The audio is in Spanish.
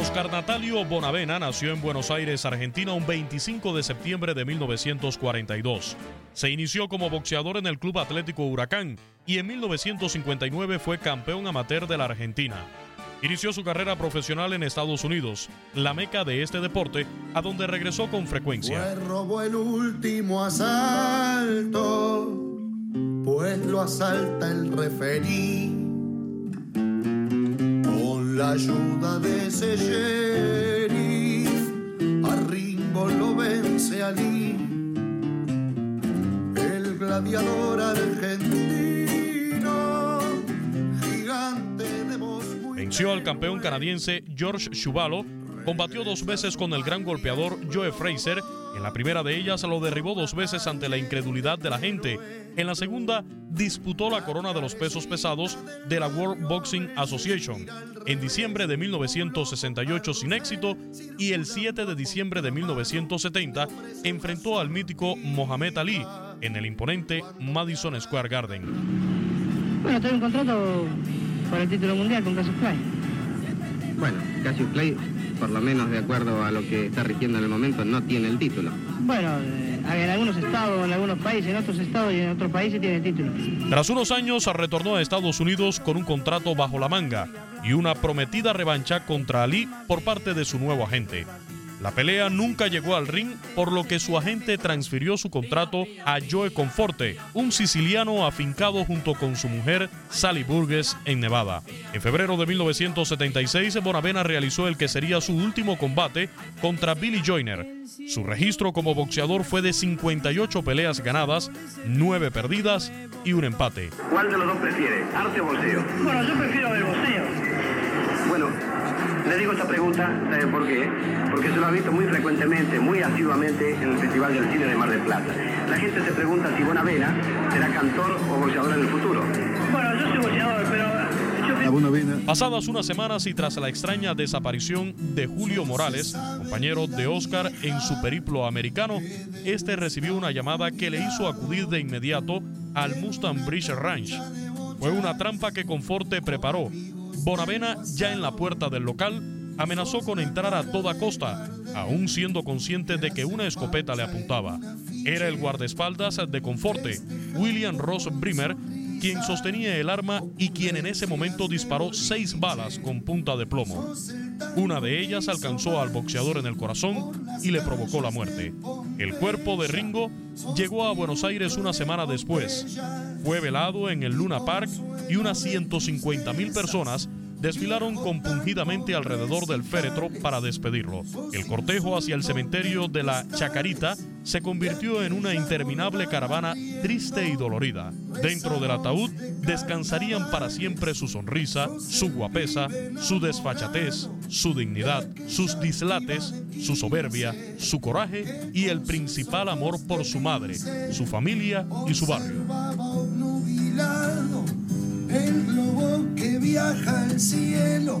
Oscar Natalio Bonavena nació en Buenos Aires, Argentina, un 25 de septiembre de 1942. Se inició como boxeador en el Club Atlético Huracán y en 1959 fue campeón amateur de la Argentina. Inició su carrera profesional en Estados Unidos, la meca de este deporte, a donde regresó con frecuencia. robó el último asalto, pues lo asalta el referí. La ayuda de ese sheriff, a Ringo lo vence allí. El gladiador argentino, gigante de voz muy Venció al campeón canadiense George Chuvalo, combatió dos veces con el gran golpeador Joe Fraser. En la primera de ellas lo derribó dos veces ante la incredulidad de la gente. En la segunda disputó la corona de los pesos pesados de la World Boxing Association en diciembre de 1968 sin éxito y el 7 de diciembre de 1970 enfrentó al mítico Mohamed Ali en el imponente Madison Square Garden. Bueno, tengo un contrato por el título mundial con Cassius Clay. Bueno, Cassius Clay, por lo menos de acuerdo a lo que está rigiendo en el momento, no tiene el título. Bueno, eh, en algunos estados, en algunos países, en otros estados y en otros países tiene el título. Tras unos años retornó a Estados Unidos con un contrato bajo la manga y una prometida revancha contra Ali por parte de su nuevo agente. La pelea nunca llegó al ring, por lo que su agente transfirió su contrato a Joe Conforte, un siciliano afincado junto con su mujer Sally Burgess en Nevada. En febrero de 1976, Bonavena realizó el que sería su último combate contra Billy Joyner. Su registro como boxeador fue de 58 peleas ganadas, 9 perdidas y un empate. ¿Cuál de los dos prefiere, arte o boxeo? Bueno, yo prefiero digo esta pregunta, ¿sabe por qué? Porque se lo ha visto muy frecuentemente, muy asiduamente en el Festival del Cine de Mar del Plata. La gente se pregunta si Bonavena será cantor o boxeador en el futuro. Bueno, yo soy boxeador, pero Pasadas unas semanas y tras la extraña desaparición de Julio Morales, compañero de Oscar en su periplo americano, este recibió una llamada que le hizo acudir de inmediato al Mustang Bridge Ranch. Fue una trampa que Conforte preparó. Bonavena, ya en la puerta del local, amenazó con entrar a toda costa, aún siendo consciente de que una escopeta le apuntaba. Era el guardaespaldas de Conforte, William Ross Brimmer, quien sostenía el arma y quien en ese momento disparó seis balas con punta de plomo. Una de ellas alcanzó al boxeador en el corazón y le provocó la muerte. El cuerpo de Ringo llegó a Buenos Aires una semana después. Fue velado en el Luna Park y unas 150 mil personas desfilaron compungidamente alrededor del féretro para despedirlo. El cortejo hacia el cementerio de la Chacarita se convirtió en una interminable caravana triste y dolorida. Dentro del ataúd descansarían para siempre su sonrisa, su guapesa, su desfachatez, su dignidad, sus dislates, su soberbia, su coraje y el principal amor por su madre, su familia y su barrio el globo que viaja al cielo